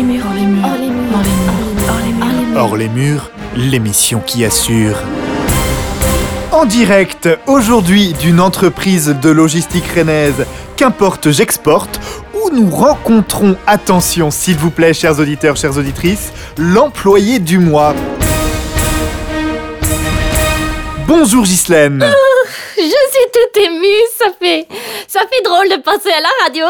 les murs, hors les murs, hors les murs, hors les murs, hors les murs, Hors les murs, l'émission qui assure. En direct, aujourd'hui, d'une entreprise de logistique rennaise, qu'importe j'exporte, où nous rencontrons, attention s'il vous plaît, chers auditeurs, chères auditrices, l'employé du mois. Bonjour Ghislaine Je suis toute émue, ça fait, ça fait drôle de passer à la radio.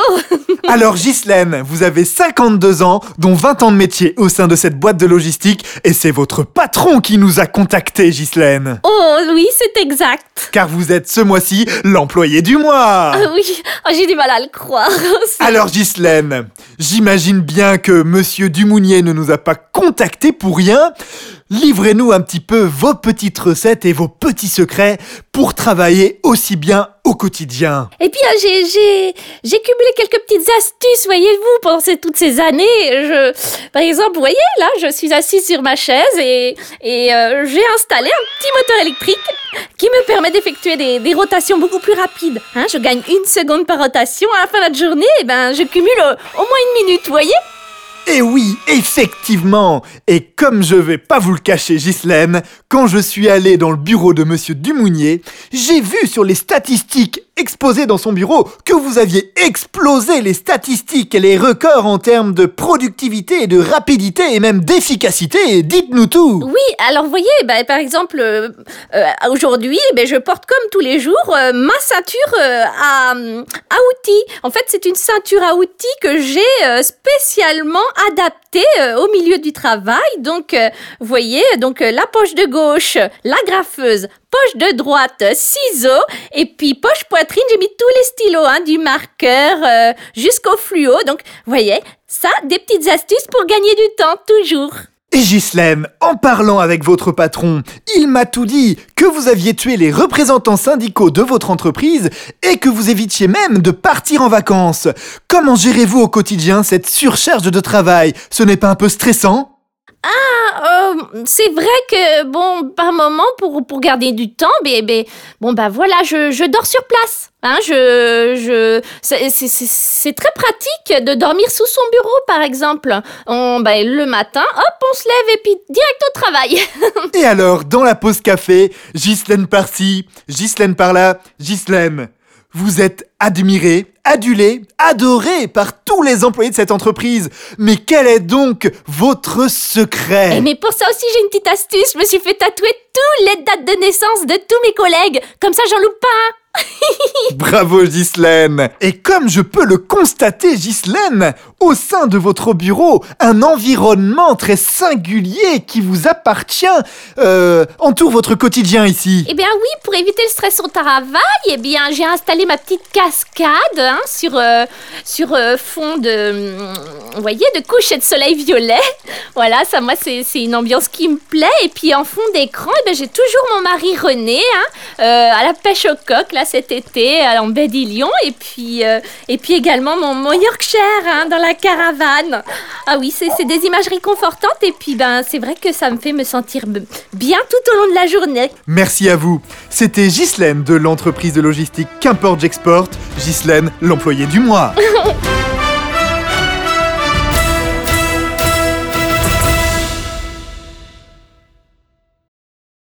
Alors Ghislaine, vous avez 52 ans, dont 20 ans de métier au sein de cette boîte de logistique, et c'est votre patron qui nous a contacté, Ghislaine. Oh oui, c'est exact. Car vous êtes ce mois-ci l'employé du mois. Ah oui, oh, j'ai du mal à le croire. Alors Ghislaine, j'imagine bien que Monsieur Dumounier ne nous a pas contacté pour rien. Livrez-nous un petit peu vos petites recettes et vos petits secrets pour travailler aussi bien au quotidien. Et puis euh, j'ai, cumulé quelques petites astuces, voyez-vous, pendant toutes ces années. Je, par exemple, vous voyez, là, je suis assise sur ma chaise et, euh, j'ai installé un petit moteur électrique qui me permet d'effectuer des, rotations beaucoup plus rapides. Hein, je gagne une seconde par rotation. À la fin de la journée, eh ben, je cumule euh, au moins une minute, vous voyez Et oui, effectivement. Et comme je vais pas vous le cacher, Ghislaine, quand je suis allé dans le bureau de Monsieur Dumounier, j'ai vu sur les statistiques exposées dans son bureau que vous aviez explosé les statistiques et les records en termes de productivité et de rapidité et même d'efficacité. Dites-nous tout Oui, alors voyez, bah, par exemple, euh, euh, aujourd'hui, ben, je porte comme tous les jours euh, ma ceinture euh, à, à outils. En fait, c'est une ceinture à outils que j'ai spécialement adaptée euh, au milieu du travail. Donc, euh, vous voyez, donc euh, la poche de gauche, la graffeuse, poche de droite, ciseaux, et puis poche poitrine, j'ai mis tous les stylos, hein, du marqueur euh, jusqu'au fluo. Donc, vous voyez, ça, des petites astuces pour gagner du temps, toujours. Et Ghislaine, en parlant avec votre patron, il m'a tout dit que vous aviez tué les représentants syndicaux de votre entreprise et que vous évitiez même de partir en vacances. Comment gérez-vous au quotidien cette surcharge de travail? Ce n'est pas un peu stressant? Ah, euh, c'est vrai que, bon, par moment, pour, pour garder du temps, ben, ben, bon, bah voilà, je, je dors sur place. Hein, je, je, c'est très pratique de dormir sous son bureau, par exemple. On, ben, le matin, hop, on se lève et puis direct au travail. Et alors, dans la pause café, Ghislaine par-ci, Ghislaine par-là, Ghislaine, vous êtes admirée, adulée, adorée par tous les employés de cette entreprise. Mais quel est donc votre secret? Et mais pour ça aussi, j'ai une petite astuce. Je me suis fait tatouer toutes les dates de naissance de tous mes collègues. Comme ça, j'en loupe pas. Bravo Ghislaine Et comme je peux le constater Ghislaine, au sein de votre bureau, un environnement très singulier qui vous appartient euh, entoure votre quotidien ici. Eh bien oui, pour éviter le stress au travail, eh bien j'ai installé ma petite cascade hein, sur, euh, sur euh, fond de, hum, vous voyez, de coucher de soleil violet. Voilà, ça moi c'est une ambiance qui me plaît. Et puis en fond d'écran, eh j'ai toujours mon mari René hein, à la pêche au coq là cet été euh, en baie d'Ilion. Et puis euh, et puis également mon, mon Yorkshire hein, dans la caravane. Ah oui, c'est c'est des images réconfortantes. Et puis ben c'est vrai que ça me fait me sentir bien tout au long de la journée. Merci à vous. C'était Ghislaine de l'entreprise de logistique Qu'importe j'exporte. Ghislaine, l'employé du mois.